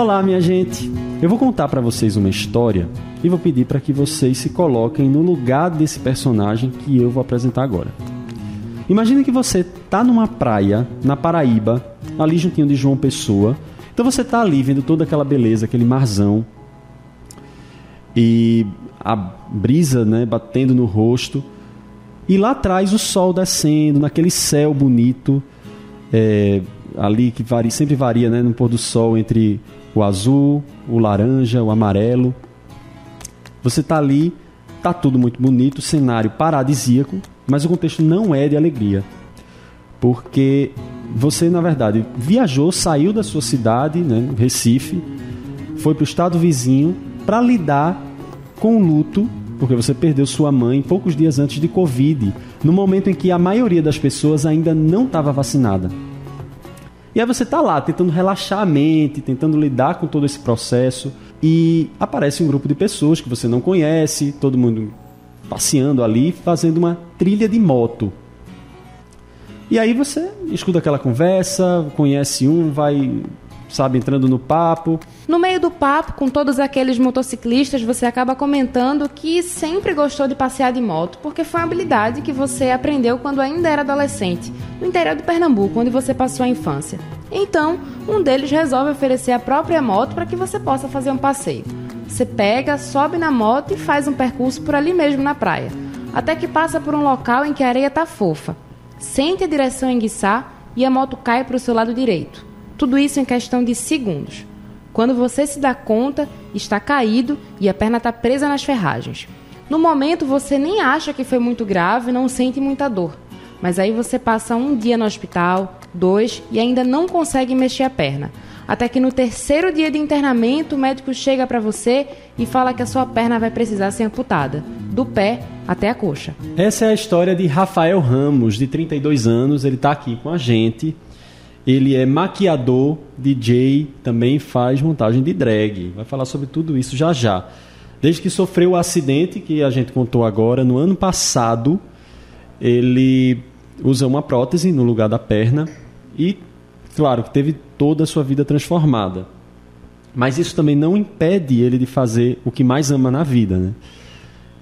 Olá, minha gente. Eu vou contar para vocês uma história e vou pedir para que vocês se coloquem no lugar desse personagem que eu vou apresentar agora. Imagine que você tá numa praia na Paraíba, ali juntinho de João Pessoa. Então você tá ali vendo toda aquela beleza, aquele marzão e a brisa, né, batendo no rosto. E lá atrás o sol descendo, naquele céu bonito, é, ali que varia, sempre varia né, no pôr do sol entre o azul, o laranja, o amarelo. Você está ali, tá tudo muito bonito, cenário paradisíaco, mas o contexto não é de alegria. Porque você, na verdade, viajou, saiu da sua cidade, né, Recife, foi para o estado vizinho para lidar com o luto, porque você perdeu sua mãe poucos dias antes de Covid, no momento em que a maioria das pessoas ainda não estava vacinada. E aí você está lá tentando relaxar a mente, tentando lidar com todo esse processo, e aparece um grupo de pessoas que você não conhece, todo mundo passeando ali, fazendo uma trilha de moto. E aí você escuta aquela conversa, conhece um, vai, sabe, entrando no papo. No meio do papo, com todos aqueles motociclistas, você acaba comentando que sempre gostou de passear de moto, porque foi uma habilidade que você aprendeu quando ainda era adolescente, no interior de Pernambuco, onde você passou a infância. Então, um deles resolve oferecer a própria moto para que você possa fazer um passeio. Você pega, sobe na moto e faz um percurso por ali mesmo na praia, até que passa por um local em que a areia está fofa. Sente a direção enguiçar e a moto cai para o seu lado direito. Tudo isso em questão de segundos. Quando você se dá conta, está caído e a perna está presa nas ferragens. No momento você nem acha que foi muito grave, não sente muita dor. Mas aí você passa um dia no hospital, dois e ainda não consegue mexer a perna. Até que no terceiro dia de internamento, o médico chega para você e fala que a sua perna vai precisar ser amputada, do pé até a coxa. Essa é a história de Rafael Ramos, de 32 anos. Ele está aqui com a gente. Ele é maquiador, DJ, também faz montagem de drag. Vai falar sobre tudo isso já já. Desde que sofreu o acidente que a gente contou agora, no ano passado, ele usa uma prótese no lugar da perna e, claro, teve toda a sua vida transformada. Mas isso também não impede ele de fazer o que mais ama na vida, né?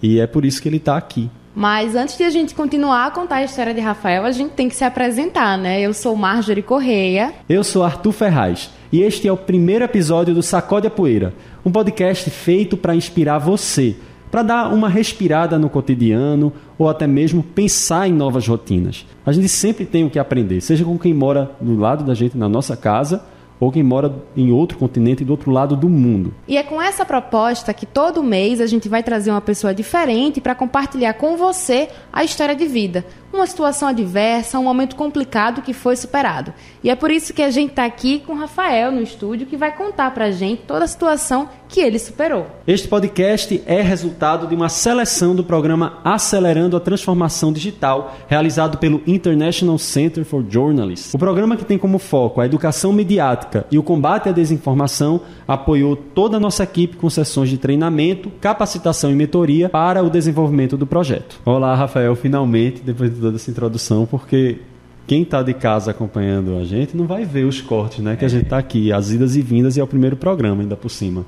E é por isso que ele está aqui. Mas antes de a gente continuar a contar a história de Rafael, a gente tem que se apresentar, né? Eu sou Marjorie Correia. Eu sou Arthur Ferraz. E este é o primeiro episódio do Sacode a Poeira, um podcast feito para inspirar você para dar uma respirada no cotidiano ou até mesmo pensar em novas rotinas. A gente sempre tem o que aprender, seja com quem mora do lado da gente na nossa casa ou quem mora em outro continente do outro lado do mundo. E é com essa proposta que todo mês a gente vai trazer uma pessoa diferente para compartilhar com você a história de vida, uma situação adversa, um momento complicado que foi superado. E é por isso que a gente está aqui com o Rafael no estúdio, que vai contar para a gente toda a situação que ele superou. Este podcast é resultado de uma seleção do programa Acelerando a Transformação Digital, realizado pelo International Center for Journalists. O programa que tem como foco a educação mediática e o combate à desinformação apoiou toda a nossa equipe com sessões de treinamento, capacitação e mentoria para o desenvolvimento do projeto. Olá, Rafael, finalmente, depois de toda essa introdução, porque quem está de casa acompanhando a gente não vai ver os cortes, né? Que a gente está aqui, as idas e vindas e é o primeiro programa ainda por cima.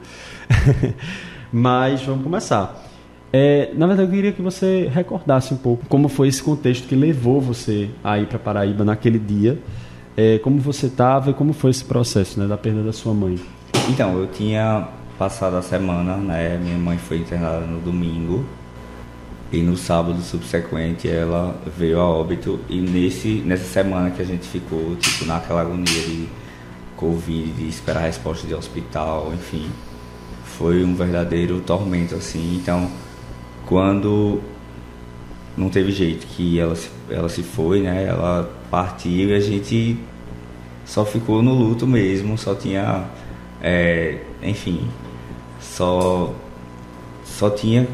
Mas vamos começar. É, na verdade, eu queria que você recordasse um pouco como foi esse contexto que levou você a ir para Paraíba naquele dia, é, como você estava e como foi esse processo né, da perda da sua mãe. Então, eu tinha passado a semana, né? Minha mãe foi internada no domingo e no sábado subsequente ela veio a óbito e nesse, nessa semana que a gente ficou tipo, naquela agonia de Covid, de esperar a resposta de hospital, enfim, foi um verdadeiro tormento assim. Então, quando não teve jeito que ela se, ela se foi, né? Ela partiu e a gente só ficou no luto mesmo, só tinha, é, enfim, só só tinha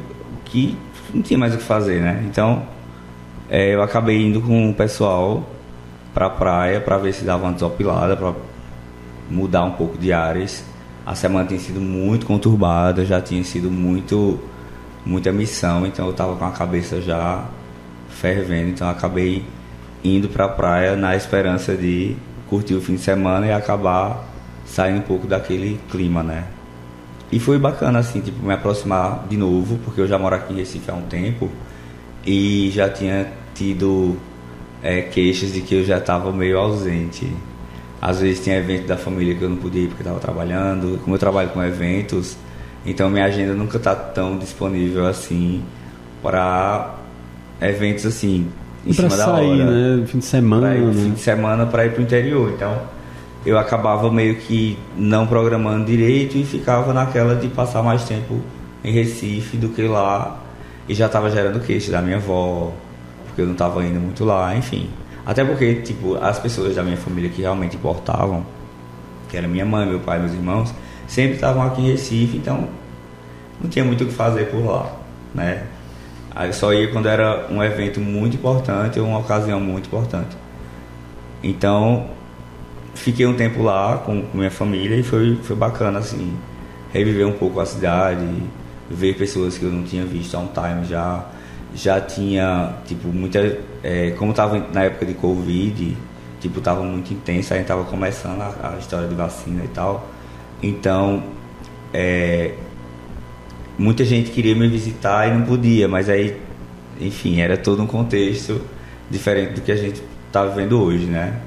que não tinha mais o que fazer, né? Então, é, eu acabei indo com o pessoal pra praia para ver se dava uma desopilada, para mudar um pouco de áreas. A semana tinha sido muito conturbada, já tinha sido muito muita missão, então eu estava com a cabeça já fervendo, então acabei indo para a praia na esperança de curtir o fim de semana e acabar sair um pouco daquele clima, né? E foi bacana, assim, tipo, me aproximar de novo, porque eu já moro aqui em Recife há um tempo e já tinha tido é, queixas de que eu já estava meio ausente. Às vezes tinha evento da família que eu não podia ir porque estava trabalhando. Como eu trabalho com eventos, então minha agenda nunca está tão disponível assim para eventos assim em pra cima sair, da hora. né? Fim de semana, Pra ir, né? fim de semana para ir pro interior. Então eu acabava meio que não programando direito e ficava naquela de passar mais tempo em Recife do que lá. E já estava gerando queixa da minha avó, porque eu não estava indo muito lá, enfim. Até porque, tipo, as pessoas da minha família que realmente importavam, que era minha mãe, meu pai, meus irmãos, sempre estavam aqui em Recife, então não tinha muito o que fazer por lá, né? Aí eu só ia quando era um evento muito importante ou uma ocasião muito importante. Então, fiquei um tempo lá com, minha família e foi, foi bacana, assim, reviver um pouco a cidade, ver pessoas que eu não tinha visto há um time já. Já tinha, tipo, muita. é, como tava na época de Covid, tipo, tava muito intenso, a gente tava começando a, a história de vacina e tal. Então, é, muita gente queria me visitar e não podia, mas aí, enfim, era todo um contexto diferente do que a gente tá vivendo hoje, né?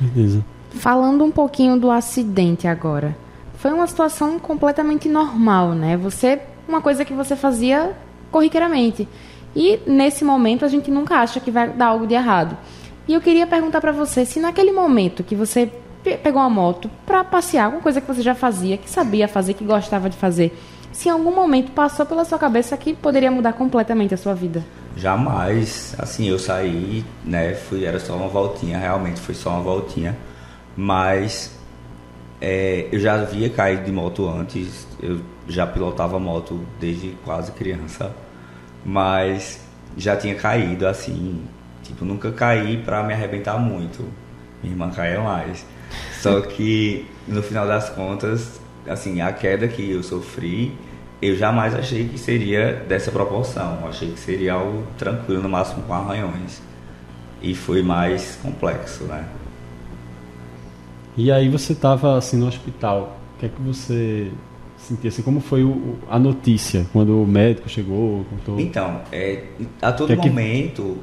Beleza. Falando um pouquinho do acidente agora. Foi uma situação completamente normal, né? Você, uma coisa que você fazia corriqueiramente. E nesse momento a gente nunca acha que vai dar algo de errado. E eu queria perguntar pra você se naquele momento que você pe- pegou uma moto pra passear, alguma coisa que você já fazia, que sabia fazer, que gostava de fazer, se em algum momento passou pela sua cabeça que poderia mudar completamente a sua vida. Jamais, assim, eu saí, né, fui, era só uma voltinha, realmente foi só uma voltinha, mas é, eu já havia caído de moto antes, eu já pilotava moto desde quase criança, mas já tinha caído, assim, tipo, nunca caí pra me arrebentar muito, minha irmã caía mais, só que no final das contas, assim, a queda que eu sofri, eu jamais achei que seria dessa proporção. Eu achei que seria algo tranquilo, no máximo com arranhões. E foi mais complexo, né? E aí você estava assim no hospital. O que é que você sentia assim? Como foi o- a notícia quando o médico chegou, contou? Então, é, a todo Que é que- momento,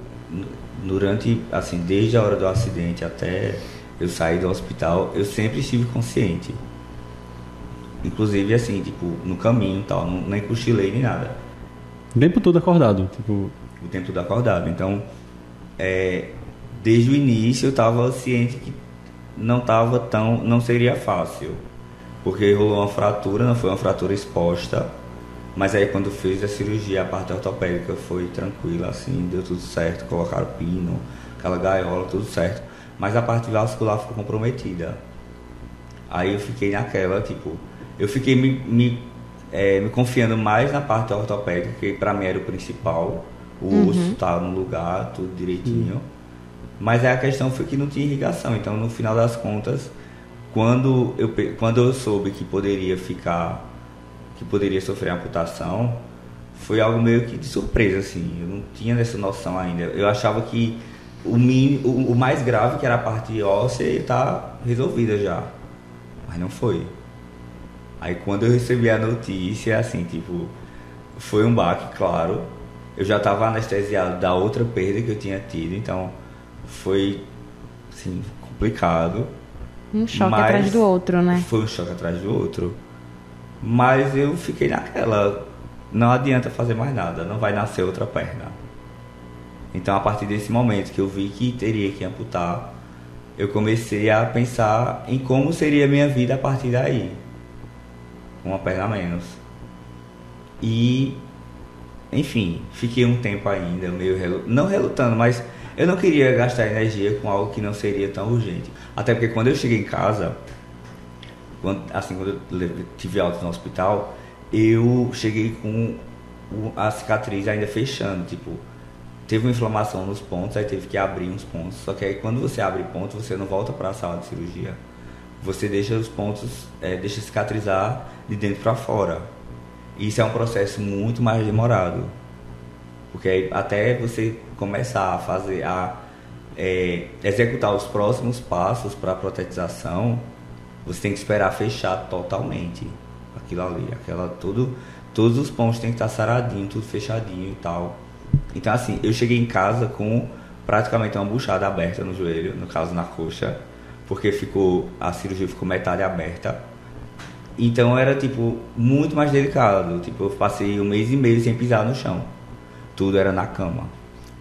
durante, assim, desde a hora do acidente até eu sair do hospital, eu sempre estive consciente. Inclusive, assim, tipo, no caminho e tal, não, nem cochilei nem nada. O tempo todo acordado, tipo, o tempo todo acordado. Então, é, desde o início eu estava ciente que não estava tão, não seria fácil, porque rolou uma fratura, não foi uma fratura exposta, mas aí quando fiz a cirurgia, a parte ortopédica foi tranquila, assim, deu tudo certo, colocaram pino, aquela gaiola, tudo certo, mas a parte vascular ficou comprometida. Aí eu fiquei naquela, tipo, eu fiquei me, me, é, me confiando mais na parte ortopédica, que pra mim era o principal. O osso tá no lugar, tudo direitinho. Mas aí a questão foi que não tinha irrigação. Então, no final das contas, quando eu, quando eu soube que poderia ficar, que poderia sofrer amputação, foi algo meio que de surpresa, assim. Eu não tinha essa noção ainda. Eu achava que o, mini, o, o mais grave, que era a parte óssea, está resolvida já. Mas não foi. Aí quando eu recebi a notícia, assim, tipo, foi um baque, claro. Eu já estava anestesiado da outra perda que eu tinha tido, então foi, assim, complicado. Um choque atrás do outro, né? Foi um choque atrás do outro. Mas eu fiquei naquela. Não adianta fazer mais nada, não vai nascer outra perna. Então, a partir desse momento que eu vi que teria que amputar, eu comecei a pensar em como seria a minha vida a partir daí. Uma perna a menos. E, enfim, fiquei um tempo ainda meio. Relu... Não relutando, mas eu não queria gastar energia com algo que não seria tão urgente. Até porque quando eu cheguei em casa, quando, assim, quando eu tive alta no hospital, eu cheguei com a cicatriz ainda fechando, tipo, teve uma inflamação nos pontos, aí teve que abrir uns pontos. Só que aí quando você abre ponto, você não volta para a sala de cirurgia. Você deixa os pontos, é, deixa cicatrizar de dentro para fora. Isso é um processo muito mais demorado. Porque até você começar a fazer, a é, executar os próximos passos para a protetização, Você tem que esperar fechar totalmente aquilo ali, aquela tudo, todos os pontos tem que estar saradinho, tudo fechadinho e tal. Então assim, eu cheguei em casa com praticamente uma buchada aberta no joelho, no caso na coxa, porque ficou a cirurgia ficou metade aberta. Então era tipo muito mais delicado, tipo eu passei um mês e meio sem pisar no chão. Tudo era na cama.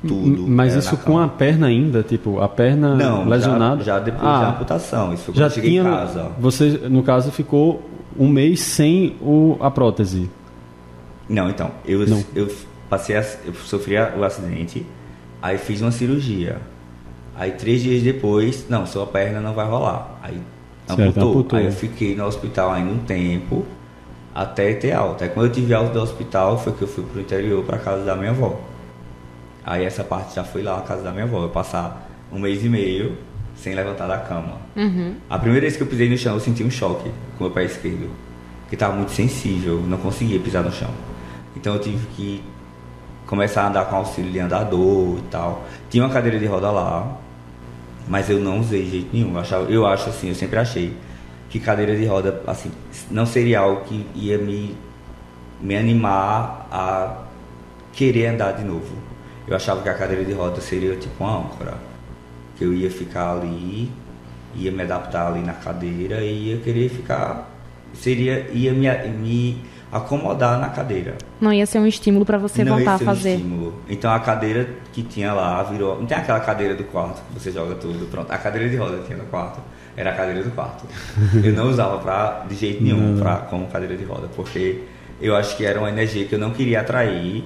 Tudo. Mas isso com a perna ainda, tipo, a perna Não, lesionada? Já, já depois ah, da amputação. Isso já eu cheguei tinha, em casa. Você, no caso, ficou um mês sem o, a prótese. Não, então, eu, Não. eu passei, a, eu sofri o acidente, aí fiz uma cirurgia. Aí três dias depois, não, sua perna não vai rolar. Aí Certo, amputou. amputou. Aí eu fiquei no hospital ainda um tempo até ter alta. Aí quando eu tive alta do hospital foi que eu fui pro interior pra casa da minha avó. Aí essa parte já foi lá na casa da minha avó. Eu passar um mês e meio sem levantar da cama. Uhum. A primeira vez que eu pisei no chão, eu senti um choque com o meu pé esquerdo, que estava muito sensível, não conseguia pisar no chão. Então eu tive que começar a andar com auxílio de andador e tal. Tinha uma cadeira de roda lá, mas eu não usei de jeito nenhum. Eu, achava, eu acho assim, eu sempre achei que cadeira de roda assim não seria algo que ia me me animar a querer andar de novo. Eu achava que a cadeira de roda seria tipo uma âncora que eu ia ficar ali, ia me adaptar ali na cadeira e ia querer ficar, seria, ia me, me acomodar na cadeira. Não ia ser um estímulo para você Não voltar a ia ser um fazer. estímulo. Então a cadeira que tinha lá virou. Não tem aquela cadeira do quarto que você joga tudo, pronto. A cadeira de roda que tinha no quarto era a cadeira do quarto. eu não usava pra, de jeito nenhum pra, como cadeira de roda, porque eu acho que era uma energia que eu não queria atrair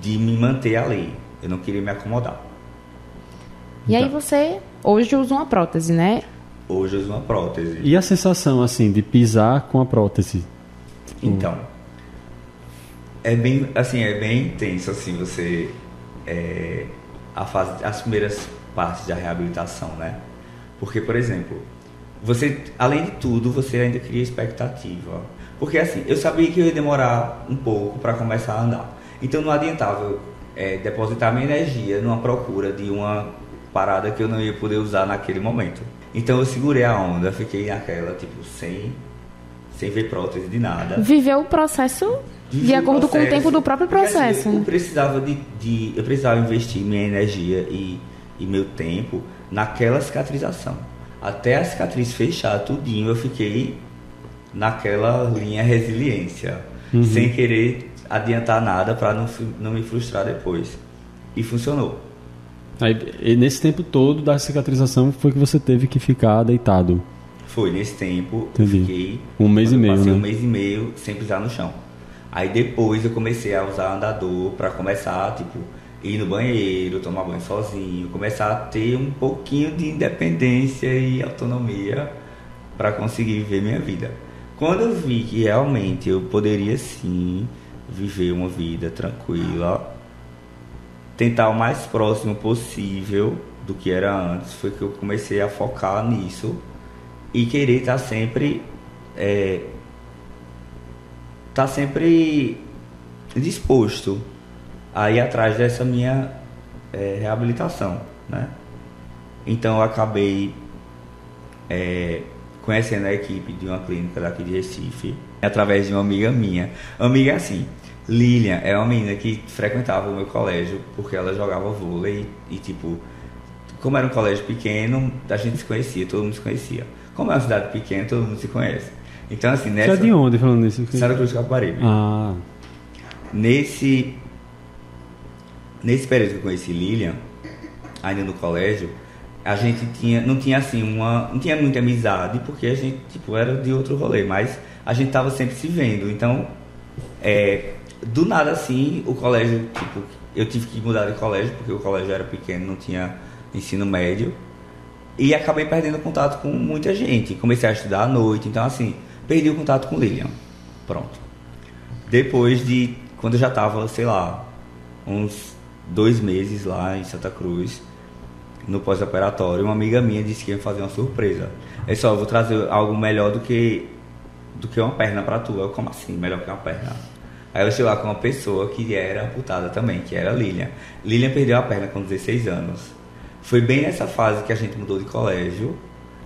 de me manter ali. Eu não queria me acomodar. E aí Tá. você hoje usa uma prótese, né? Hoje eu uso uma prótese. E a sensação, assim, de pisar com a prótese? Então, é bem, assim, é bem intenso, assim, você, é, a fase, as primeiras partes da reabilitação, né? Porque, por exemplo, você, além de tudo, você ainda cria expectativa. Porque, assim, eu sabia que eu ia demorar um pouco para começar a andar. Então, não adiantava eu é, depositar minha energia numa procura de uma parada que eu não ia poder usar naquele momento. Então, eu segurei a onda, fiquei naquela, tipo, sem, sem ver prótese de nada. Viveu o processo de o acordo com o processo. tempo do próprio Porque, assim, processo. eu precisava de, de- eu precisava investir minha energia e, e meu tempo naquela cicatrização. Até a cicatriz fechar tudinho, eu fiquei naquela linha resiliência, sem querer adiantar nada para não, não me frustrar depois. E funcionou. Aí, e nesse tempo todo da cicatrização foi que você teve que ficar deitado. Foi nesse tempo, Entendi. eu fiquei Um mês e meio, né? um mês e meio sem pisar no chão. Aí depois eu comecei a usar andador para começar, tipo, ir no banheiro, tomar banho sozinho, começar a ter um pouquinho de independência e autonomia para conseguir viver minha vida. Quando eu vi que realmente eu poderia sim viver uma vida tranquila, tentar o mais próximo possível do que era antes, foi que eu comecei a focar nisso e querer estar sempre é, tá sempre disposto a ir atrás dessa minha é, reabilitação, né? Então eu acabei é, conhecendo a equipe de uma clínica daqui de Recife através de uma amiga minha. Amiga assim, Lilian é uma menina que frequentava o meu colégio porque ela jogava vôlei e tipo, como era um colégio pequeno, a gente se conhecia, todo mundo se conhecia. Como é uma cidade pequena, todo mundo se conhece. Então assim, Você nessa é de onde falando isso? Santa Cruz do. Ah, Nesse nesse período que eu conheci Lilian, ainda no colégio, a gente tinha não tinha assim uma não tinha muita amizade porque a gente tipo era de outro rolê, mas a gente tava sempre se vendo. Então, é, do nada assim, o colégio, tipo, eu tive que mudar de colégio porque o colégio era pequeno, não tinha ensino médio. E acabei perdendo contato com muita gente. Comecei a estudar à noite, então assim, perdi o contato com Lilian. Pronto. Depois de quando eu já tava, sei lá, uns dois meses lá em Santa Cruz, no pós-operatório, uma amiga minha disse que ia fazer uma surpresa. É só, eu vou trazer algo melhor do que do que uma perna pra tu. Eu, como assim, melhor que uma perna? Aí eu cheguei lá com uma pessoa que era amputada também, que era Lilian. Lilian perdeu a perna com 16 anos. Foi bem nessa fase que a gente mudou de colégio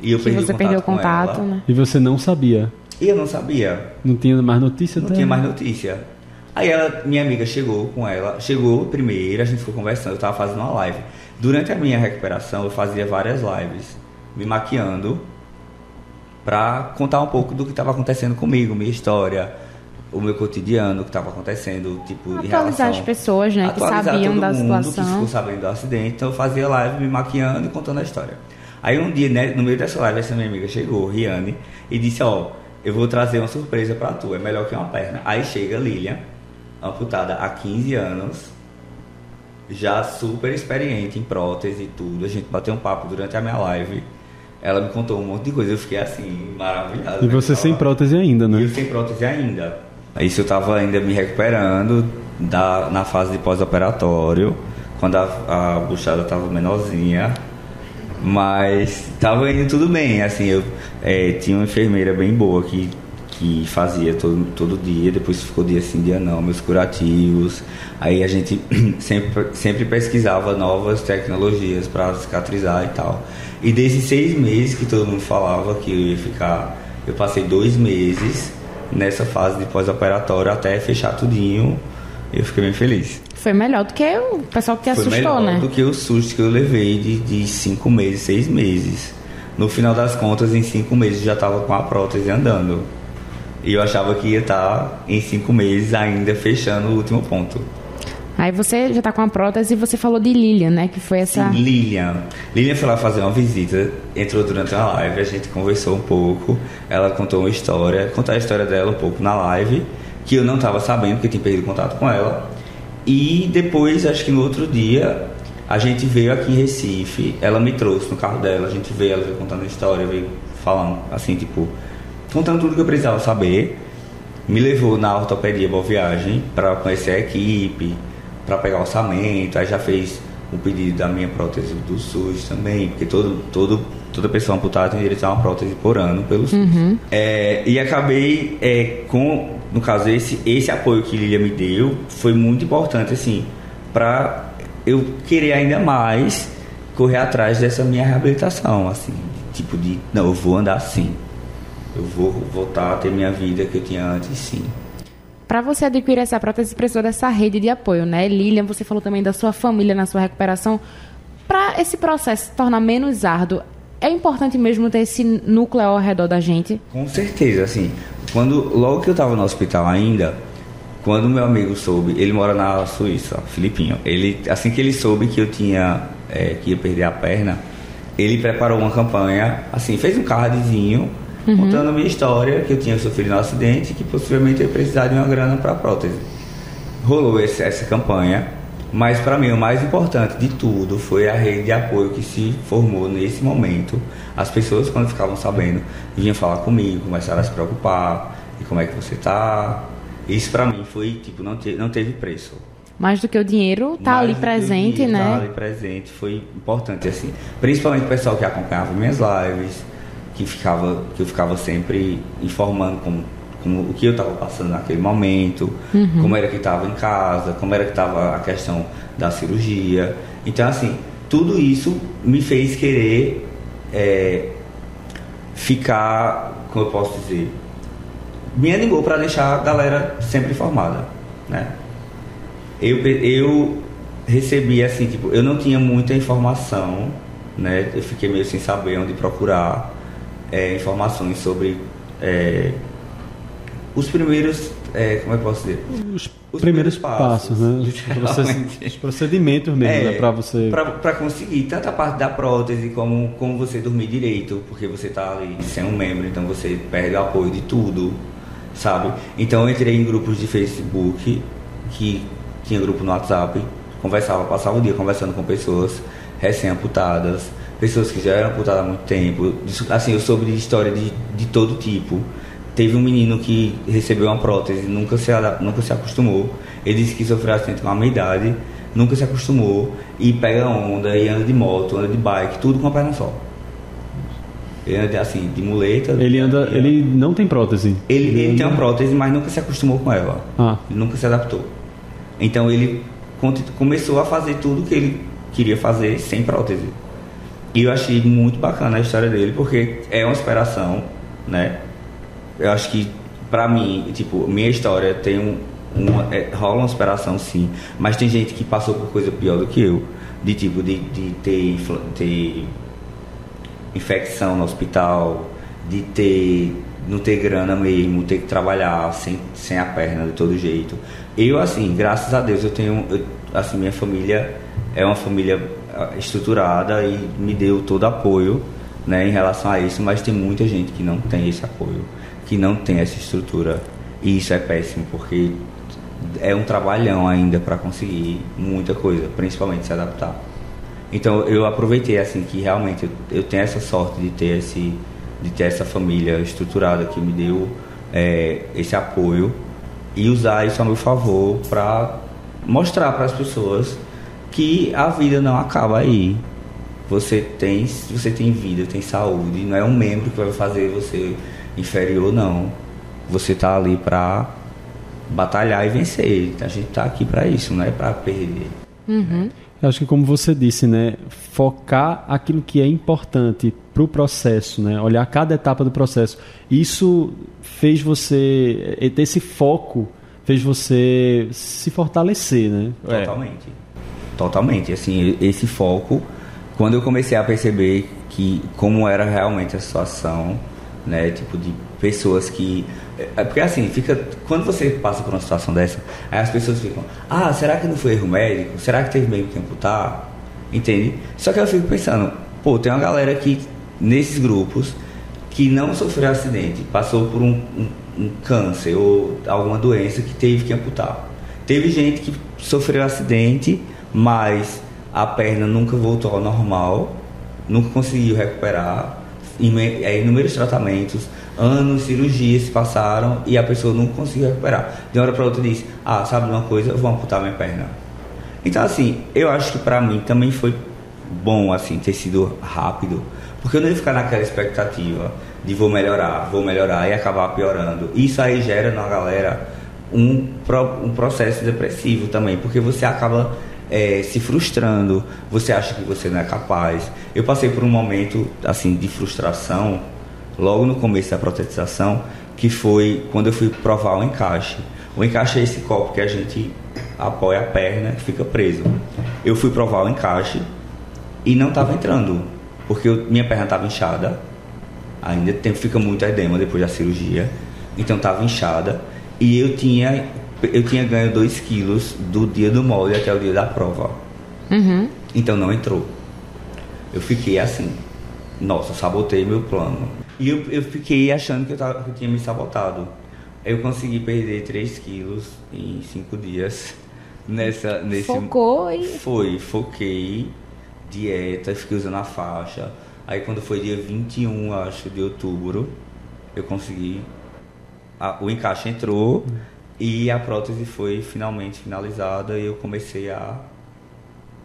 E eu que perdi você o perdeu o contato contato, com ela. né? E você não sabia? E eu não sabia. Não tinha mais notícia Não dela? tinha mais notícia. Aí ela, minha amiga chegou com ela, chegou primeiro, a gente ficou conversando, eu tava fazendo uma live. Durante a minha recuperação, eu fazia várias lives, me maquiando, pra contar um pouco do que estava acontecendo comigo, minha história, o meu cotidiano, o que estava acontecendo, tipo, em Atualizar relação... as pessoas, né, que atualizar sabiam todo da mundo que situação. ficou sabendo do acidente, então eu fazia live me maquiando e contando a história. Aí um dia, né, no meio dessa live, essa minha amiga chegou, Riane, e disse, ó, eu vou trazer uma surpresa pra tu, é melhor que uma perna. Aí chega Lilian, amputada há 15 anos, já super experiente em prótese e tudo. A gente bateu um papo durante a minha live. Ela me contou um monte de coisa, eu fiquei assim, maravilhado. E né, você sem prótese ainda, E né? eu sem prótese ainda. Isso eu tava ainda me recuperando da, na fase de pós-operatório, quando a, a buchada tava menorzinha. Mas tava indo tudo bem, assim, eu eh, tinha uma enfermeira bem boa que, que fazia todo, todo dia, depois ficou dia sim, dia não, meus curativos. Aí a gente sempre, sempre pesquisava novas tecnologias para cicatrizar e tal. E desses seis meses que todo mundo falava que eu ia ficar, eu passei dois meses nessa fase de pós-operatório até fechar tudinho. Eu fiquei bem feliz. Foi melhor do que o pessoal que te Foi assustou, melhor né? do que o susto que eu levei de, de cinco meses, seis meses. No final das contas, em cinco meses já estava com a prótese andando. E eu achava que ia estar em cinco meses ainda fechando o último ponto. Aí você já tá com a prótese e você falou de Lilian, né? Que foi essa. Sim, Lilian. Lilian foi lá fazer uma visita, entrou durante a live, a gente conversou um pouco. Ela contou uma história, contar a história dela um pouco na live, que eu não estava sabendo, porque eu tinha perdido contato com ela. E depois, acho que no outro dia, a gente veio aqui em Recife, ela me trouxe no carro dela, a gente veio, ela veio contando a história, veio falando, assim, tipo, contando tudo que eu precisava saber. Me levou na ortopedia Boa Viagem para conhecer a equipe, para pegar orçamento, aí já fez o pedido da minha prótese do SUS também, porque todo, todo, toda pessoa amputada tem direito a uma prótese por ano pelo SUS. É, e acabei é, com, no caso, esse, esse apoio que Lilia me deu foi muito importante, assim, para eu querer ainda mais correr atrás dessa minha reabilitação, assim, tipo de, não, eu vou andar assim, eu vou voltar a ter minha vida que eu tinha antes, sim. Para você adquirir essa prótese, precisou dessa rede de apoio, né? Lilian, você falou também da sua família na sua recuperação. Para esse processo se tornar menos árduo, é importante mesmo ter esse núcleo ao redor da gente? Com certeza, assim, quando logo que eu tava no hospital ainda, quando meu amigo soube, ele mora na Suíça, Filipinho. Ele, assim que ele soube que eu tinha é, que ia perder a perna, ele preparou uma campanha, assim, fez um cardzinho contando a minha história, que eu tinha sofrido um acidente e que possivelmente eu ia precisar de uma grana para prótese. Rolou esse, essa campanha, mas para mim o mais importante de tudo foi a rede de apoio que se formou nesse momento. As pessoas quando ficavam sabendo vinham falar comigo, começaram a se preocupar e como é que você tá. Isso para mim foi tipo não, te, não teve preço. Mais do que o dinheiro, tá Mais ali presente, dinheiro, né? Tá ali presente, foi importante assim. Principalmente o pessoal que acompanhava minhas lives, que ficava que eu ficava sempre informando como, como o que eu estava passando naquele momento, Uhum. como era que estava em casa, como era que estava a questão da cirurgia. Então assim, tudo isso me fez querer é, ficar, como eu posso dizer, me animou para deixar a galera sempre informada, né? Eu, eu recebi assim, tipo, eu não tinha muita informação, né? Eu fiquei meio sem saber onde procurar é, informações sobre é, os primeiros, é, como é que posso dizer? Os, Os primeiros primeiros passos, passos, né? Os, os procedimentos mesmo, né? Pra você. para conseguir tanto a parte da prótese como, como você dormir direito, porque você tá ali sem um membro, então você perde o apoio de tudo, sabe? Então eu entrei em grupos de Facebook, que tinha grupo no WhatsApp, conversava, passava o dia conversando com pessoas recém-amputadas, pessoas que já eram amputadas há muito tempo. Assim, eu soube de história de, de todo tipo. Teve um menino que recebeu uma prótese, nunca se, nunca se acostumou. Ele disse que sofreu acidente com a meia idade, nunca se acostumou e pega onda e anda de moto, anda de bike, tudo com a perna só. Ele anda assim, de muleta. Ele anda. Ele não tem prótese. Ele, ele anda- tem uma prótese, mas nunca se acostumou com ela. Ah. Ele nunca se adaptou. Então ele começou a fazer tudo que ele queria fazer sem prótese. E eu achei muito bacana a história dele, porque é uma inspiração, né? Eu acho que, pra mim, tipo, minha história tem um, uma, é, rola uma inspiração sim, mas tem gente que passou por coisa pior do que eu, de tipo, de, de ter, ter infecção no hospital, de ter não ter grana mesmo, ter que trabalhar sem, sem a perna de todo jeito. Eu, assim, graças a Deus, eu tenho, eu, assim, minha família é uma família ah, estruturada e me deu todo apoio, né, em relação a isso, mas tem muita gente que não tem esse apoio, que não tem essa estrutura. E isso é péssimo, porque é um trabalhão ainda para conseguir muita coisa, principalmente se adaptar. Então eu aproveitei assim que realmente eu, tenho essa sorte de ter esse de ter essa família estruturada que me deu é, esse apoio e usar isso a meu favor para mostrar para as pessoas que a vida não acaba aí. Você tem, você tem vida, tem saúde, não é um membro que vai fazer você inferior, não. Você está ali para batalhar e vencer. A gente está aqui para isso, não é para perder. Uhum. Eu acho que como você disse, né, focar aquilo que é importante para o processo, né, olhar cada etapa do processo. Isso fez você ter esse foco, fez você se fortalecer, né? Totalmente, é. totalmente. Assim, esse foco, quando eu comecei a perceber que como era realmente a situação, né, tipo de pessoas que é, porque assim, fica. Quando você passa por uma situação dessa, aí as pessoas ficam, ah, será que não foi erro médico? Será que teve meio que amputar? Entende? Só que eu fico pensando, pô, tem uma galera que, nesses grupos, que não sofreu acidente, passou por um, um, um câncer ou alguma doença que teve que amputar. Teve gente que sofreu acidente, mas a perna nunca voltou ao normal, nunca conseguiu recuperar, inúmeros tratamentos anos, cirurgias se passaram e a pessoa não conseguiu recuperar. De uma hora para outra diz: Ah, sabe uma coisa, eu vou amputar minha perna. Então, assim, eu acho que para mim também foi bom, assim, ter sido rápido, porque eu não ia ficar naquela expectativa de vou melhorar, vou melhorar e acabar piorando. Isso aí gera na galera um, um processo depressivo também, porque você acaba é, se frustrando, você acha que você não é capaz. Eu passei por um momento, assim, de frustração logo no começo da protetização, que foi quando eu fui provar o encaixe. O encaixe é esse copo que a gente apoia a perna fica preso. Eu fui provar o encaixe e não estava entrando, porque eu, minha perna estava inchada, ainda tem, fica muito edema depois da cirurgia, então estava inchada e eu tinha, eu tinha ganho 2 quilos do dia do molde até o dia da prova. Uhum. Então não entrou. Eu fiquei assim, nossa, sabotei meu plano. E eu, eu fiquei achando que eu, tava, que eu tinha me sabotado. Eu consegui perder 3 quilos em 5 dias. Nessa, nesse, Focou e. Foi, foquei, dieta, fiquei usando a faixa. Aí quando foi dia 21, acho, de outubro, eu consegui. A, o encaixe entrou e a prótese foi finalmente finalizada e eu comecei a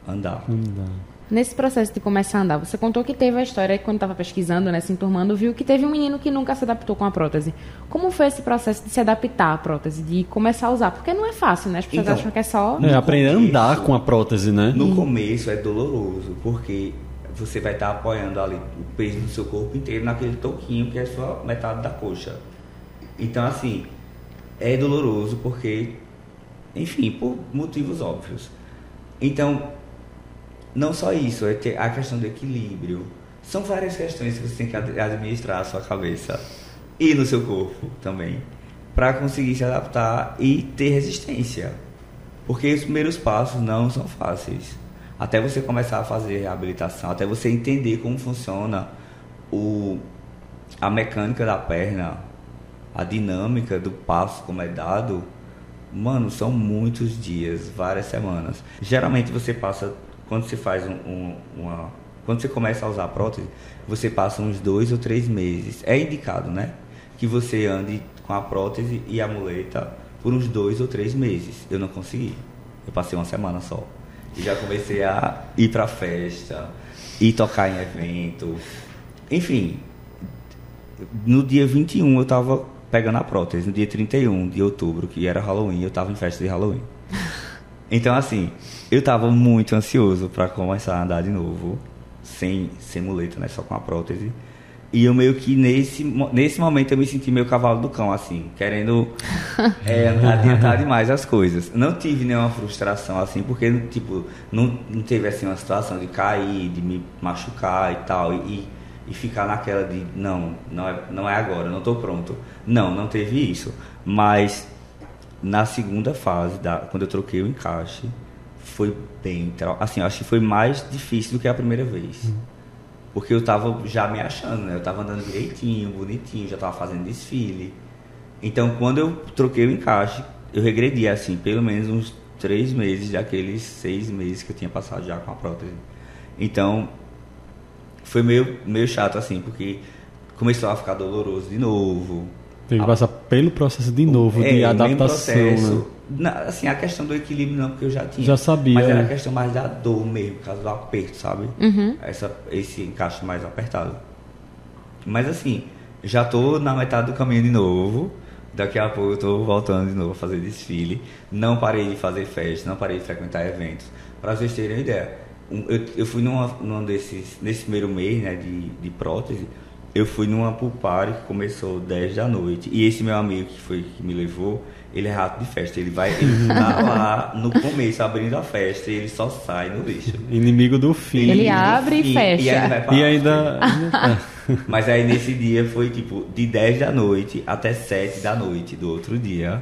andar. Andar. Nesse processo de começar a andar, você contou que teve a história que quando estava pesquisando, né, se enturmando, viu que teve um menino que nunca se adaptou com a prótese. Como foi esse processo de se adaptar à prótese, de começar a usar? Porque não é fácil, né? As pessoas então, acham que é só... É, aprender a andar com a prótese, né? No começo é doloroso, porque você vai estar apoiando ali o peso do seu corpo inteiro naquele toquinho que é só metade da coxa. Então, assim, é doloroso porque, enfim, por motivos óbvios. Então, não só isso, é ter a questão do equilíbrio. São várias questões que você tem que administrar a sua cabeça e no seu corpo também, para conseguir se adaptar e ter resistência. Porque os primeiros passos não são fáceis. Até você começar a fazer reabilitação, até você entender como funciona o, a mecânica da perna, a dinâmica do passo como é dado, mano, são muitos dias, várias semanas. Geralmente você passa quando você faz um, um, uma. Quando você começa a usar a prótese, você passa uns dois ou três meses. É indicado, né? Que você ande com a prótese e a muleta por uns dois ou três meses. Eu não consegui. Eu passei uma semana só. E já comecei a ir pra festa, ir tocar em evento. Enfim, no dia 21 eu tava pegando a prótese. No dia 31 de outubro, que era Halloween, eu tava em festa de Halloween. Então, assim, eu tava muito ansioso para começar a andar de novo. sem, sem muleta, né? Só com a prótese. E eu meio que nesse, nesse momento eu me senti meio cavalo do cão, assim, querendo é, adiantar demais as coisas. Não tive nenhuma frustração, assim, porque, tipo, não, não teve, assim, uma situação de cair, de me machucar e tal, e, e ficar naquela de, não, não é, não é agora, não estou pronto. Não, não teve isso. Mas na segunda fase, da, quando eu troquei o encaixe, foi bem, assim, acho que foi mais difícil do que a primeira vez. Uhum porque eu tava já me achando, né? Eu tava andando direitinho, bonitinho, já tava fazendo desfile. Então, quando eu troquei o encaixe, eu regredi, assim, pelo menos uns três meses daqueles seis meses que eu tinha passado já com a prótese. Então, foi meio, meio chato, assim, porque começou a ficar doloroso de novo. Tem que passar pelo processo de novo, é, de adaptação, processo, né? Na, assim, a questão do equilíbrio não, porque eu já tinha. Já sabia. Mas era é. a questão mais da dor mesmo, por causa do aperto, sabe? Uhum. Essa, esse encaixe mais apertado. Mas assim, já tô na metade do caminho de novo. Daqui a pouco eu tô voltando de novo a fazer desfile. Não parei de fazer festa, não parei de frequentar eventos. Para vocês terem uma ideia, eu, eu fui numa, num desses, nesse primeiro mês né, de, de prótese, eu fui numa pool party que começou 10 da noite. E esse meu amigo que foi que me levou, ele é rato de festa. Ele vai, ele tá lá no começo abrindo a festa e ele só sai no lixo. Inimigo do fim. Ele abre e fecha. E, aí e ainda. Mas aí nesse dia foi tipo de 10 da noite até 7 da noite do outro dia.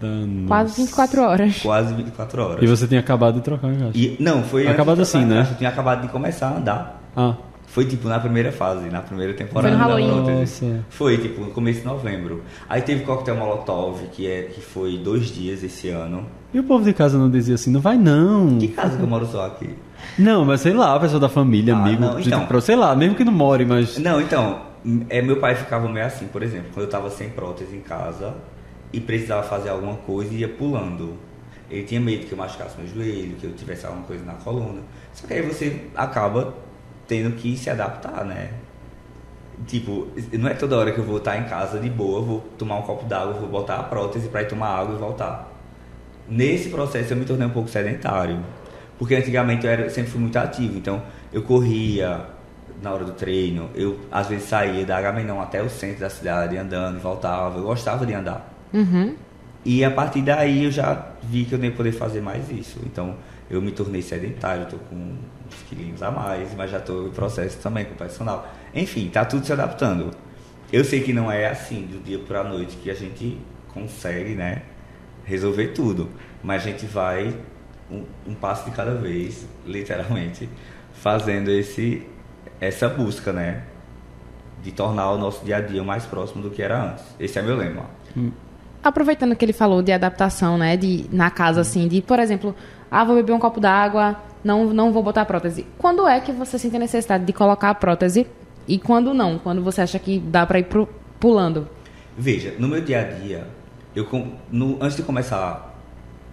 Danos. Quase 24 horas. Quase 24 horas. E você tinha acabado de trocar o e Não, foi. Acabado assim, né? Eu tinha acabado de começar a andar. Ah. Foi tipo na primeira fase, na primeira temporada. Foi no Halloween. Nossa. Foi tipo no começo de novembro. Aí teve coquetel Molotov, que, é, que foi dois dias esse ano. E o povo de casa não dizia assim, não vai não. Que casa que eu moro só aqui? Não, mas sei lá, a pessoa da família, ah, amigo, não, então, tipo, sei lá, mesmo que não more, mas. Não, então, é, meu pai ficava meio assim, por exemplo, quando eu tava sem prótese em casa e precisava fazer alguma coisa, ia pulando. Ele tinha medo que eu machucasse meu joelho, que eu tivesse alguma coisa na coluna. Só que aí você acaba tendo que se adaptar, né? Tipo, não é toda hora que eu vou estar em casa de boa, vou tomar um copo d'água, vou botar a prótese para ir tomar água e voltar. Nesse processo eu me tornei um pouco sedentário, porque antigamente eu era, sempre fui muito ativo, então eu corria na hora do treino, eu às vezes saía da Agamenon até o centro da cidade andando, voltava, eu gostava de andar. Uhum. E a partir daí eu já vi que eu nem poder fazer mais isso, então eu me tornei sedentário, estou com uns quilinhos a mais, mas já estou em processo também com o personal. Enfim, tá tudo se adaptando. Eu sei que não é assim, do dia para a noite, que a gente consegue, né, resolver tudo. Mas a gente vai um, um passo de cada vez, literalmente, fazendo esse, essa busca, né, de tornar o nosso dia a dia mais próximo do que era antes. Esse é meu lema. Hum. Aproveitando que ele falou de adaptação, né, de na casa assim, de, por exemplo, ah, vou beber um copo d'água, não, não vou botar prótese. Quando é que você sente a necessidade de colocar a prótese e quando não? Quando você acha que dá para ir pro, pulando? Veja, no meu dia a dia, eu, no, antes de começar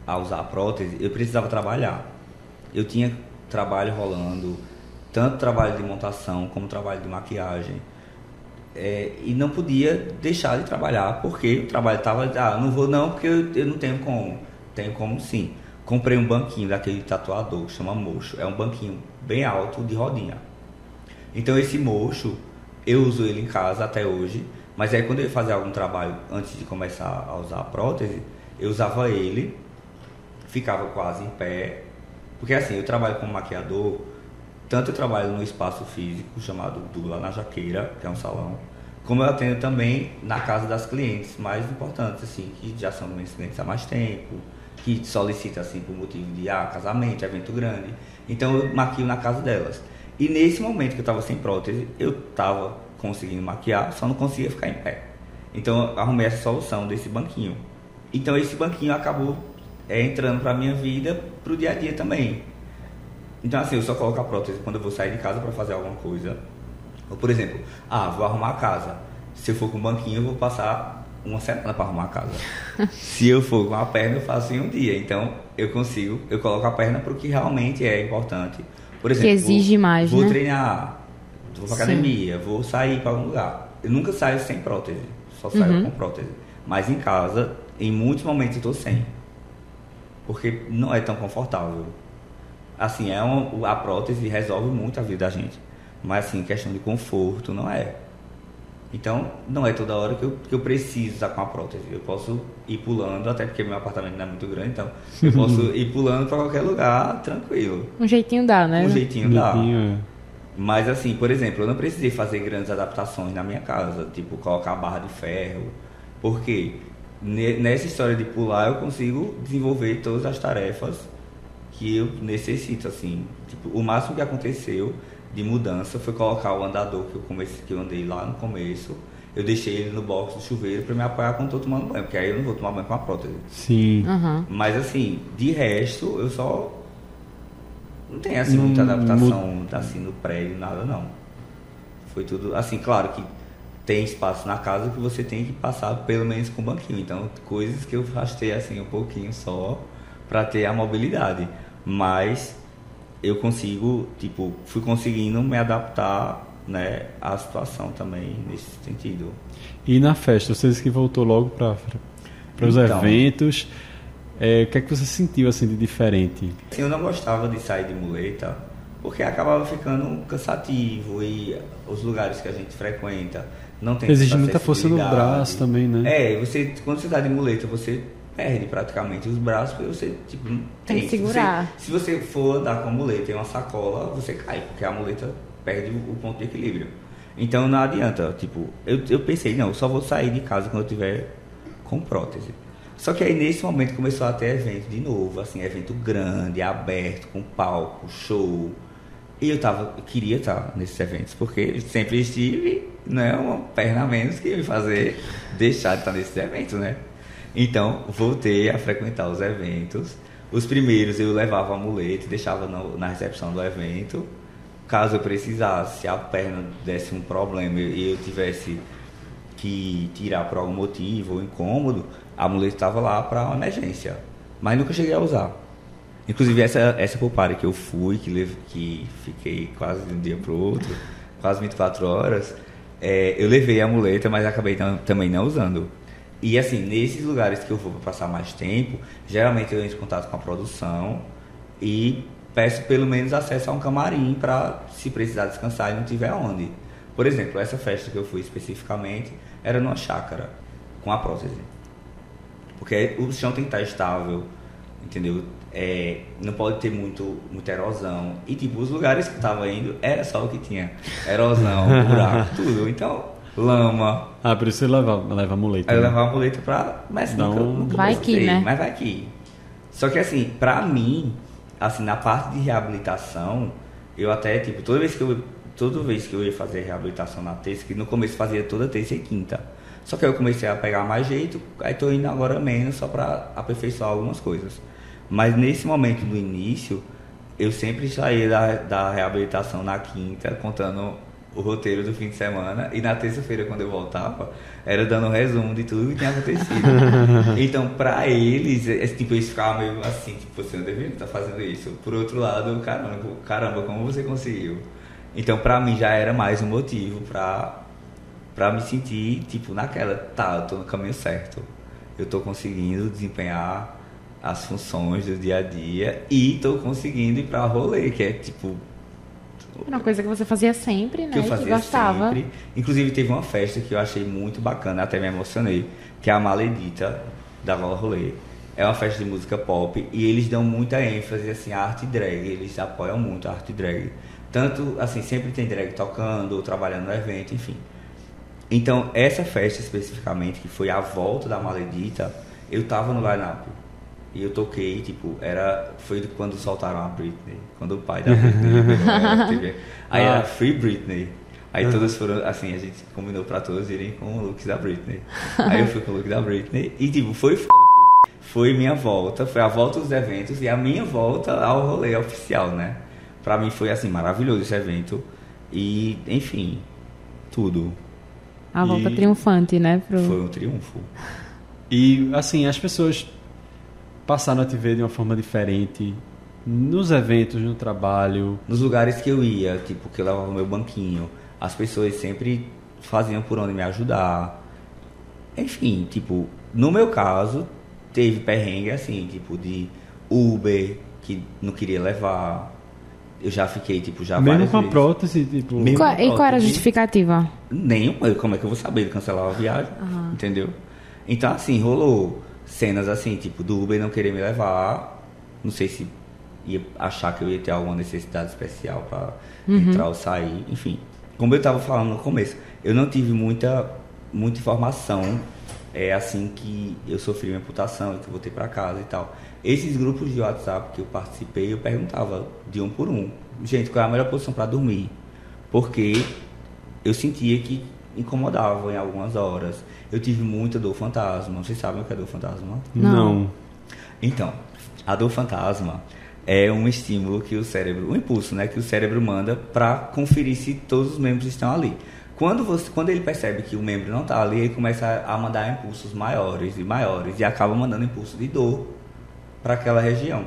a usar a prótese, eu precisava trabalhar. Eu tinha trabalho rolando, tanto trabalho de montação como trabalho de maquiagem. É, e não podia deixar de trabalhar porque o trabalho estava. Ah, não vou não, porque eu, eu não tenho como. Tenho como sim. Comprei um banquinho daquele tatuador chama mocho. É um banquinho bem alto de rodinha. Então esse mocho, eu uso ele em casa até hoje. Mas aí quando eu ia fazer algum trabalho antes de começar a usar a prótese, eu usava ele, ficava quase em pé. Porque assim, eu trabalho como maquiador, tanto eu trabalho no espaço físico chamado Dula na Jaqueira, que é um salão, como eu atendo também na casa das clientes mais importantes, assim, que já são meus clientes há mais tempo, que solicita assim por motivo de ah, casamento, evento grande. Então eu maquio na casa delas. E nesse momento que eu estava sem prótese, eu estava conseguindo maquiar, só não conseguia ficar em pé. Então eu arrumei essa solução desse banquinho. Então esse banquinho acabou é, entrando para minha vida, para o dia a dia também. Então assim, eu só coloco a prótese quando eu vou sair de casa para fazer alguma coisa. Ou por exemplo, ah, vou arrumar a casa. Se eu for com o banquinho, eu vou passar uma semana para arrumar a casa. Se eu for com a perna, eu faço em um dia. Então, eu consigo, eu coloco a perna para o que realmente é importante. Por exemplo, que exige vou, mais, vou né? treinar, vou para academia, vou sair para algum lugar. Eu nunca saio sem prótese, só saio uhum. com prótese. Mas em casa, em muitos momentos eu estou sem. Porque não é tão confortável. Assim, é uma, a prótese resolve muito a vida da gente. Mas, assim, questão de conforto, não é. Então, não é toda hora que eu, que eu preciso estar com a prótese. Eu posso ir pulando, até porque meu apartamento não é muito grande, então eu posso ir pulando para qualquer lugar tranquilo. Um jeitinho dá, né? Um jeitinho dá. Jeitinho, é. Mas assim, por exemplo, eu não precisei fazer grandes adaptações na minha casa, tipo colocar barra de ferro, porque ne- nessa história de pular eu consigo desenvolver todas as tarefas que eu necessito, assim. Tipo, o máximo que aconteceu de mudança foi colocar o andador que eu comecei, que eu andei lá no começo. Eu deixei ele no box do chuveiro para me apoiar quando estou tomando banho, porque aí eu não vou tomar banho com a prótese. Sim. Aham. Mas assim, de resto, eu só não tem assim muita adaptação assim no prédio, nada não. Foi tudo assim, claro que tem espaço na casa que você tem que passar pelo menos com banquinho. Então, coisas que eu arrastei assim um pouquinho só para ter a mobilidade, mas eu consigo, tipo, fui conseguindo me adaptar, né, à situação também nesse sentido. E na festa, você disse que voltou logo para os Então. eventos. É, o que é que você sentiu assim de diferente? Assim, eu não gostava de sair de muleta porque acabava ficando cansativo e os lugares que a gente frequenta não tem Exige muita força no braço também, né? É, você quando você está de muleta, você perde praticamente os braços porque você tipo não Tem que Se você- segurar. Se você, for andar com a muleta e uma sacola, você cai porque a muleta perde o ponto de equilíbrio. Então não adianta, tipo, eu, eu pensei, não, eu só vou sair de casa quando eu tiver com prótese. Só que aí nesse momento começou a ter evento de novo, assim, evento grande, aberto, com palco, show. E eu tava, eu queria estar nesses eventos, porque sempre estive, né, uma perna a menos que me fazer deixar de estar nesses eventos, né? Então, voltei a frequentar os eventos. Os primeiros eu levava a muleta e deixava no- na recepção do evento. Caso eu precisasse, se a perna desse um problema e eu tivesse que tirar por algum motivo ou incômodo, a muleta estava lá para uma emergência. Mas nunca cheguei a usar. Inclusive essa, essa pulpária que eu fui, que, que fiquei quase de um dia para o outro, quase 24 horas, é, eu levei a muleta, mas acabei tam- também não usando. E assim, nesses lugares que eu vou passar mais tempo, geralmente eu entro em contato com a produção e peço pelo menos acesso a um camarim para se precisar descansar e não tiver onde. Por exemplo, essa festa que eu fui especificamente era numa chácara com a prótese. Porque o chão tem que estar estável, entendeu? É, não pode ter muito, muita erosão. E tipo, os lugares que eu tava indo era só o que tinha. Erosão, buraco, tudo. Então, lama. Ah, por isso você leva, leva a muleta. Aí eu né? levava a muleta pra. Mas Dá nunca, nunca Vai que, né? Mas vai que. Só que assim, pra mim, assim, na parte de reabilitação, eu até, tipo, toda vez que eu. Toda vez que eu ia fazer reabilitação na terça, que no começo fazia toda terça e quinta. Só que aí eu comecei a pegar mais jeito, aí tô indo agora menos só pra aperfeiçoar algumas coisas. Mas nesse momento do início, eu sempre saía da, da reabilitação na quinta, contando o roteiro do fim de semana, e na terça-feira, quando eu voltava, era dando um resumo de tudo que tinha acontecido. então, pra eles, é, tipo, eles ficavam meio assim, tipo, você não deveria estar fazendo isso. Por outro lado, caramba, caramba, como você conseguiu? Então, pra mim, já era mais um motivo pra, pra me sentir, tipo, naquela, tá, eu tô no caminho certo. Eu tô conseguindo desempenhar as funções do dia a dia e tô conseguindo ir pra rolê, que é, tipo, Era uma coisa que você fazia sempre, né? que eu fazia gostava. sempre. Inclusive teve uma festa que eu achei muito bacana, até me emocionei, que é a Maledita da Vala Rolê. É uma festa de música pop e eles dão muita ênfase assim à arte drag, eles apoiam muito a arte drag. Tanto assim, sempre tem drag tocando ou trabalhando no evento, enfim. Então, essa festa especificamente, que foi a volta da Maledita, eu tava no line-up. E eu toquei, tipo, era. Foi quando soltaram a Britney. Quando o pai da Britney liberou TV. Aí Ah. era Free Britney. Aí todas foram, assim, a gente combinou pra todos irem com o look da Britney. Aí eu fui com o look da Britney. E, tipo, foi foda. Foi minha volta, foi a volta dos eventos e a minha volta ao rolê oficial, né? Pra mim foi, assim, maravilhoso esse evento. E, enfim, tudo. A volta E- triunfante, né? Pro... Foi um triunfo. E assim, as pessoas passaram a te ver de uma forma diferente nos eventos, no trabalho. Nos lugares que eu ia, tipo, que eu levava o meu banquinho, as pessoas sempre faziam por onde me ajudar. Enfim, tipo, no meu caso, teve perrengue assim, tipo, de Uber, que não queria levar. Eu já fiquei, tipo, já Mesmo várias com a vezes. prótese, tipo. Mesmo- Qual- e qual era a justificativa? Nenhum, como é que eu vou saber? Ele cancelava a viagem, entendeu? Então, assim, rolou cenas assim, tipo, do Uber não querer me levar. Não sei se ia achar que eu ia ter alguma necessidade especial pra entrar ou sair, enfim. Como eu tava falando no começo, eu não tive muita, muita informação. É assim que eu sofri uma amputação e que eu voltei pra casa e tal. Esses grupos de WhatsApp que eu participei, eu perguntava de um por um. Gente, qual é a melhor posição pra dormir? Porque eu sentia que incomodava em algumas horas. Eu tive muita dor fantasma. Vocês sabem o que é dor fantasma? Não. Então, a dor fantasma é um estímulo que o cérebro, um impulso, né, que o cérebro manda para conferir se todos os membros estão ali. Quando, você, quando ele percebe que o membro não está ali, ele começa a mandar impulsos maiores e maiores e acaba mandando impulso de dor para aquela região.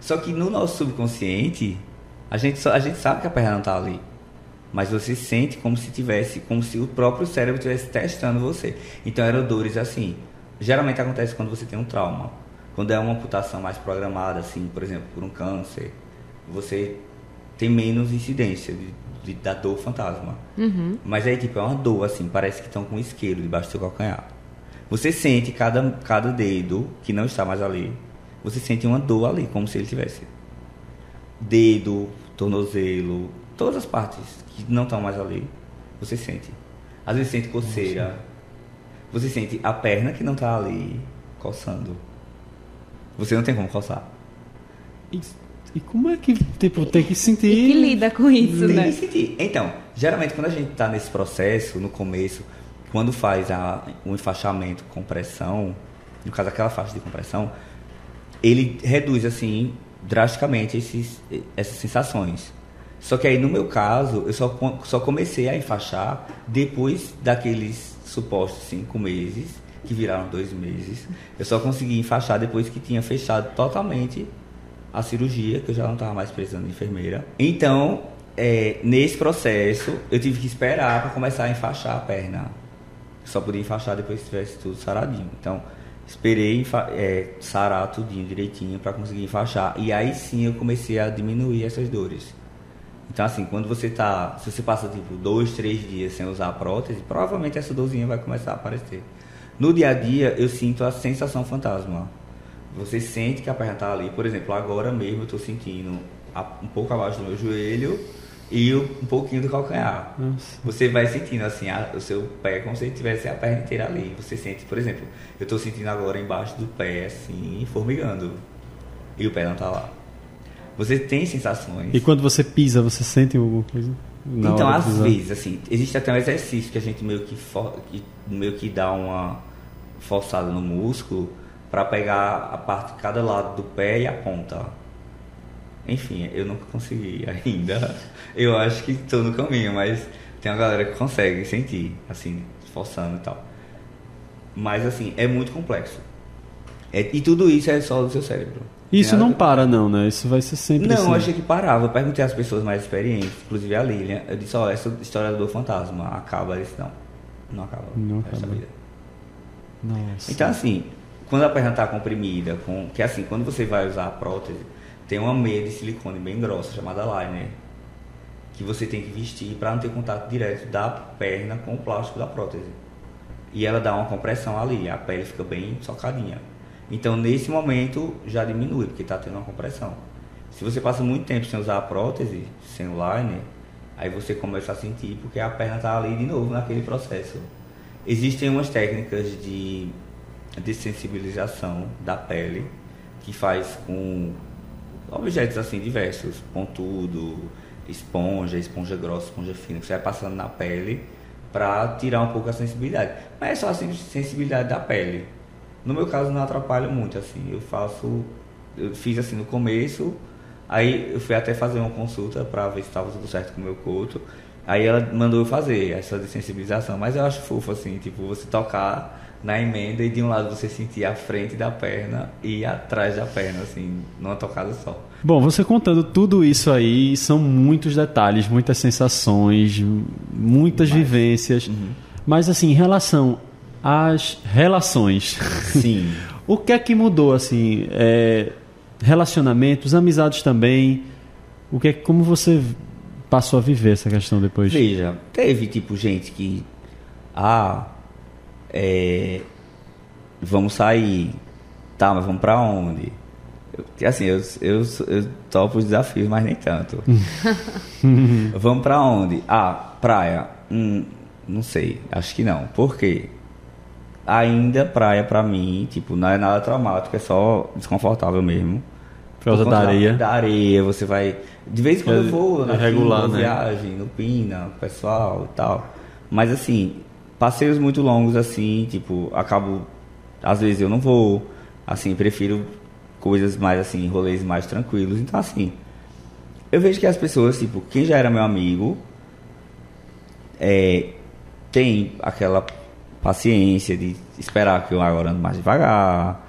Só que no nosso subconsciente, a gente, só, a gente sabe que a perna não está ali. Mas você sente como se tivesse, como se o próprio cérebro estivesse testando você. Então eram dores assim. Geralmente acontece quando você tem um trauma. Quando é uma amputação mais programada, assim, por exemplo, por um câncer, você tem menos incidência de, de- da dor fantasma. Mas aí, tipo, é uma dor, assim, parece que estão com um isqueiro debaixo do seu calcanhar. Você sente cada, cada dedo que não está mais ali. Você sente uma dor ali, como se ele tivesse. Dedo, tornozelo, todas as partes que não estão mais ali, você sente. Às vezes sente coceira. Você sente a perna que não está ali coçando. Você não tem como coçar. E, e como é que, tipo, tem que sentir. E que lida com isso, Tem né? que sentir. Então, geralmente quando a gente está nesse processo, no começo, quando faz a, o enfaixamento com pressão, no caso aquela faixa de compressão, ele reduz assim drasticamente esses, essas sensações. Só que aí no meu caso, eu só, só comecei a enfaixar depois daqueles supostos cinco meses, que viraram dois meses. Eu só consegui enfaixar depois que tinha fechado totalmente a cirurgia, que eu já não estava mais precisando de enfermeira. Então, é, nesse processo, eu tive que esperar para começar a enfaixar a perna. Só podia enfaixar depois que tivesse tudo saradinho. Então, esperei é, sarar tudinho direitinho para conseguir enfaixar. E aí sim eu comecei a diminuir essas dores. Então, assim, quando você tá. Se você passa tipo dois, três dias sem usar a prótese, provavelmente essa dorzinha vai começar a aparecer. No dia a dia, eu sinto a sensação fantasma. Você sente que a perna tá ali. Por exemplo, agora mesmo eu estou sentindo um pouco abaixo do meu joelho e um pouquinho do calcanhar. Nossa. Você vai sentindo assim a- o seu pé como se tivesse a perna inteira ali. Você sente, por exemplo, eu estou sentindo agora embaixo do pé assim, formigando. E o pé não tá lá. Você tem sensações. E quando você pisa, você sente alguma coisa? Então, às vezes, assim, existe até um exercício que a gente meio que, for, que meio que dá uma forçada no músculo para pegar a parte de cada lado do pé e a ponta. Enfim, eu nunca consegui ainda. Eu acho que estou no caminho, mas tem uma galera que consegue sentir, assim, forçando e tal. Mas, assim, é muito complexo. É- e tudo isso é só do seu cérebro. Isso Tem não para, não, né? Isso vai ser sempre não, assim. eu achei que parava. Eu perguntei às pessoas mais experientes, inclusive a Lilian. Eu disse: Ó, essa história do fantasma acaba? Ela disse: Não, não acaba. Não acaba. vida. Nossa. Então, assim, quando a perna está comprimida, com, que assim, quando você vai usar a prótese, tem uma meia de silicone bem grossa chamada liner, que você tem que vestir para não ter contato direto da perna com o plástico da prótese. E ela dá uma compressão ali, a pele fica bem socadinha. Então, nesse momento, já diminui, porque está tendo uma compressão. Se você passa muito tempo sem usar a prótese, sem o liner, aí você começa a sentir porque a perna está ali de novo naquele processo. Existem umas técnicas de dessensibilização da pele que faz com objetos assim diversos, pontudo, esponja, esponja grossa, esponja fina, que você vai passando na pele para tirar um pouco a sensibilidade. Mas é só a sen- sensibilidade da pele. No meu caso não atrapalha muito assim. Eu faço eu fiz assim no começo, aí eu fui até fazer uma consulta para ver se estava tudo certo com o meu coto. Aí ela mandou eu fazer essa desensibilização, mas eu acho fofo assim, tipo, você tocar na emenda e de um lado você sentir a frente da perna e atrás da perna, assim, numa tocada só. Bom, você contando tudo isso aí, são muitos detalhes, muitas sensações, muitas Demais. vivências. Uhum. Mas assim, em relação às relações, Sim. o que é que mudou assim? É, relacionamentos, amizades também. O que é, como você passou a viver essa questão depois? Veja, teve tipo gente que. Ah, é, vamos sair. Tá, mas vamos pra onde? Eu, assim, eu, eu, eu topo os desafios, mas nem tanto. vamos pra onde? Ah, praia. Hum, não sei, acho que não. Por quê? Ainda praia pra mim, tipo, não é nada traumático, é só desconfortável mesmo. Por causa da areia. Da areia, você vai. De vez em quando É- eu vou é na regular, né? viagem, no Pina, pessoal e tal. Mas assim, passeios muito longos assim, tipo, acabo. Às vezes eu não vou. Assim, prefiro coisas mais assim, rolês mais tranquilos. Então assim, eu vejo que as pessoas, tipo, quem já era meu amigo, é, tem aquela paciência de esperar que eu agora ando mais devagar.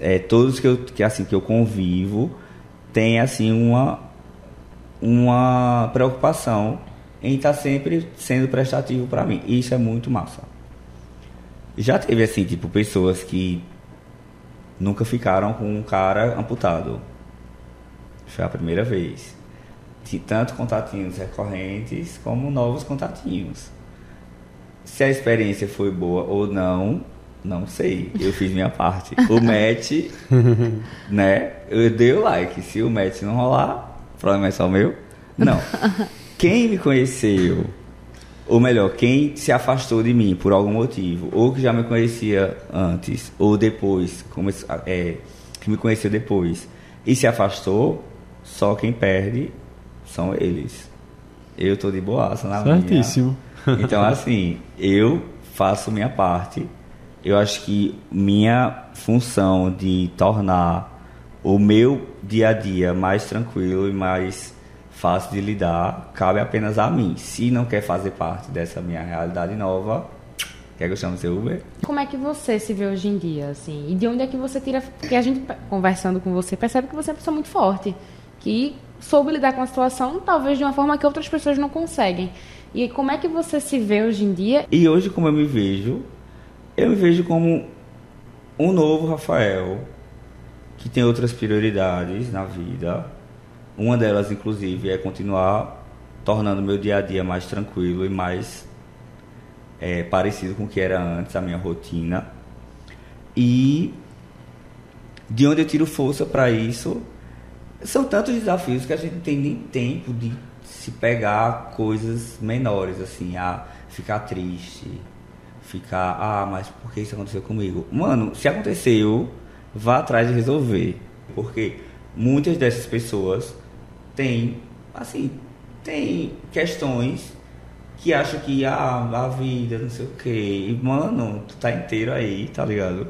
É, todos que eu que assim que eu convivo tem assim uma uma preocupação em estar sempre sendo prestativo para mim. Isso é muito massa. Já teve assim, tipo, pessoas que nunca ficaram com um cara amputado. Foi a primeira vez. De tanto contatinhos recorrentes como novos contatinhos. Se a experiência foi boa ou não, não sei. Eu fiz minha parte. O match, né? Eu dei o like. Se o match não rolar, o problema é só meu. Não. Quem me conheceu, ou melhor, quem se afastou de mim por algum motivo, ou que já me conhecia antes, ou depois, come- é, que me conheceu depois, e se afastou, só quem perde são eles. Eu tô de boaça na minha. Certíssimo. Então, assim, eu faço minha parte. Eu acho que minha função de tornar o meu dia a dia mais tranquilo e mais fácil de lidar cabe apenas a mim. Se não quer fazer parte dessa minha realidade nova, quer que eu chame seu Uber? Como é que você se vê hoje em dia, assim? E de onde é que você tira... Porque a gente, conversando com você, percebe que você é uma pessoa muito forte. Que soube lidar com a situação, talvez de uma forma que outras pessoas não conseguem. E como é que você se vê hoje em dia? E hoje, como eu me vejo, eu me vejo como um novo Rafael, que tem outras prioridades na vida. Uma delas, inclusive, é continuar tornando meu dia a dia mais tranquilo e mais é, parecido com o que era antes, a minha rotina. E de onde eu tiro força para isso são tantos desafios que a gente não tem nem tempo de se pegar coisas menores, assim, a ficar triste, ficar, ah, mas por que isso aconteceu comigo? Mano, se aconteceu, vá atrás de resolver. Porque muitas dessas pessoas têm, assim, têm questões que acham que, ah, a vida, não sei o quê. E, mano, tu tá inteiro aí, tá ligado?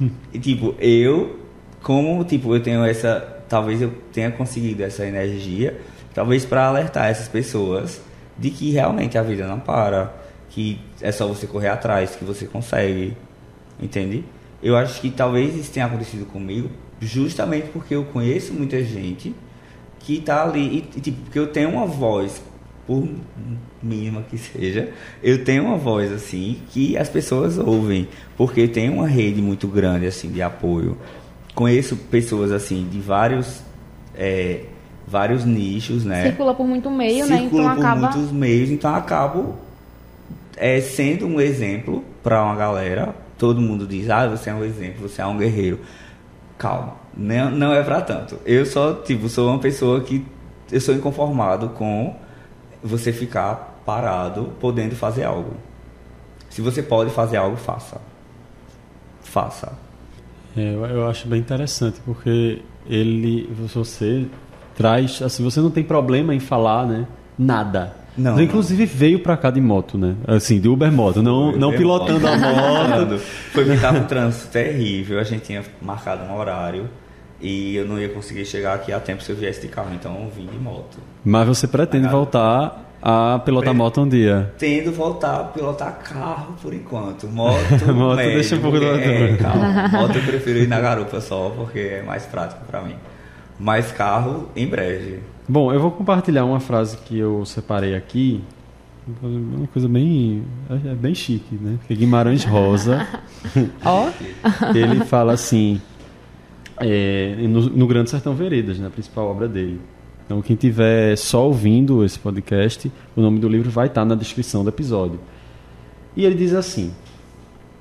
E tipo, eu, como tipo, eu tenho essa. Talvez eu tenha conseguido essa energia, talvez para alertar essas pessoas de que realmente a vida não para, que é só você correr atrás, que você consegue. Entende? Eu acho que talvez isso tenha acontecido comigo justamente porque eu conheço muita gente que tá ali e, tipo, porque eu tenho uma voz, por mínima que seja, eu tenho uma voz assim que as pessoas ouvem, porque tem uma rede muito grande assim de apoio. Conheço pessoas assim de vários é, vários nichos, né? Circula por muito meio, né? Circulo Então por acaba. muitos meios, então acabo é, sendo um exemplo para uma galera. Todo mundo diz, ah, você é um exemplo, você é um guerreiro. Calma, não, não é para tanto. Eu só, tipo, sou uma pessoa que eu sou inconformado com você ficar parado, podendo fazer algo. Se você pode fazer algo, faça. Faça. É, eu, eu acho bem interessante, porque ele, você traz, assim, você não tem problema em falar, né? Nada. Não, inclusive veio pra cá de moto, né? Assim, de Uber moto, não, não pilotando a moto. Foi que tava um trânsito terrível, a gente tinha marcado um horário e eu não ia conseguir chegar aqui a tempo se eu viesse de carro, então eu vim de moto. Mas você pretende voltar a pilotar moto um dia. Tendo voltar a pilotar carro por enquanto. Moto, Moto, médio, deixa um pouco do é, calma. Moto eu prefiro ir na garupa só, porque é mais prático pra mim. Mas carro, em breve. Bom, eu vou compartilhar uma frase que eu separei aqui. Uma coisa bem. É bem chique, né? Porque Guimarães Rosa. Ó, ele fala assim: é, no, no Grande Sertão Veredas, na principal obra dele. Então, quem tiver só ouvindo esse podcast, o nome do livro vai estar na descrição do episódio. E ele diz assim: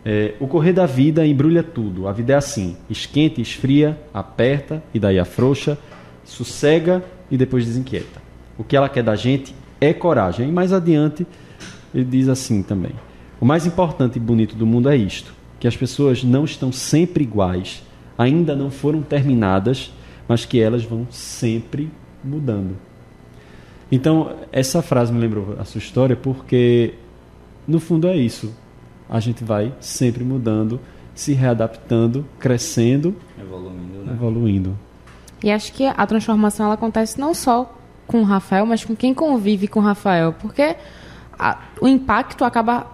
é, O correr da vida embrulha tudo. A vida é assim: esquenta, esfria, aperta e daí afrouxa, sossega e depois desinquieta. O que ela quer da gente é coragem. E mais adiante, ele diz assim também: O mais importante e bonito do mundo é isto: que as pessoas não estão sempre iguais, ainda não foram terminadas, mas que elas vão sempre mudando. Então, essa frase me lembrou a sua história porque, no fundo, é isso. A gente vai sempre mudando, se readaptando, crescendo, Evoluindo, né? evoluindo. E acho que a transformação ela acontece não só com o Rafael, mas com quem convive com o Rafael. Porque a- o impacto acaba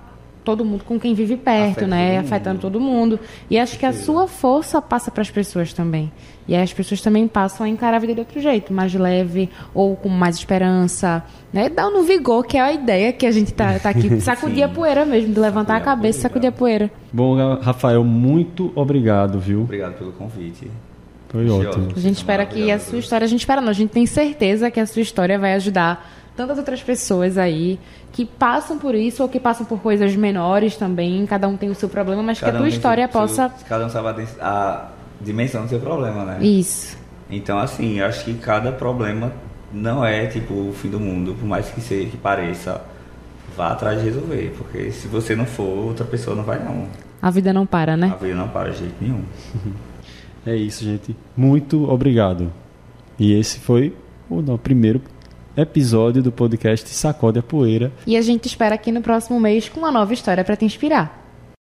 todo mundo com quem vive perto, Afeta né? todo. Afetando todo mundo. E acho que a sua força passa para as pessoas também. E aí as pessoas também passam a encarar a vida de outro jeito, mais leve ou com mais esperança, né? Dando vigor, que é a ideia que a gente tá, tá aqui, sacudir a poeira mesmo, de levantar a Sacudir a cabeça e sacudir a poeira. Bom, Rafael, muito obrigado, viu? Obrigado pelo convite. Foi ótimo. A gente espera que a sua história, a gente espera não, a gente tem certeza que a sua história vai ajudar tantas outras pessoas aí que passam por isso ou que passam por coisas menores também, cada um tem o seu problema, mas que a Cada um tua tem história seu- possa Cada um sabe a a dimensão do seu problema, né? isso. Então, assim, eu acho que cada problema não é, tipo, o fim do mundo, por mais que, seja, que pareça. Vá atrás de resolver, porque se você não for, outra pessoa não vai, não. A vida não para, A né? vida não para de jeito nenhum. É isso, gente. Muito obrigado. E esse foi o primeiro episódio do podcast Sacode a Poeira. E a gente espera aqui no próximo mês com uma nova história para te inspirar.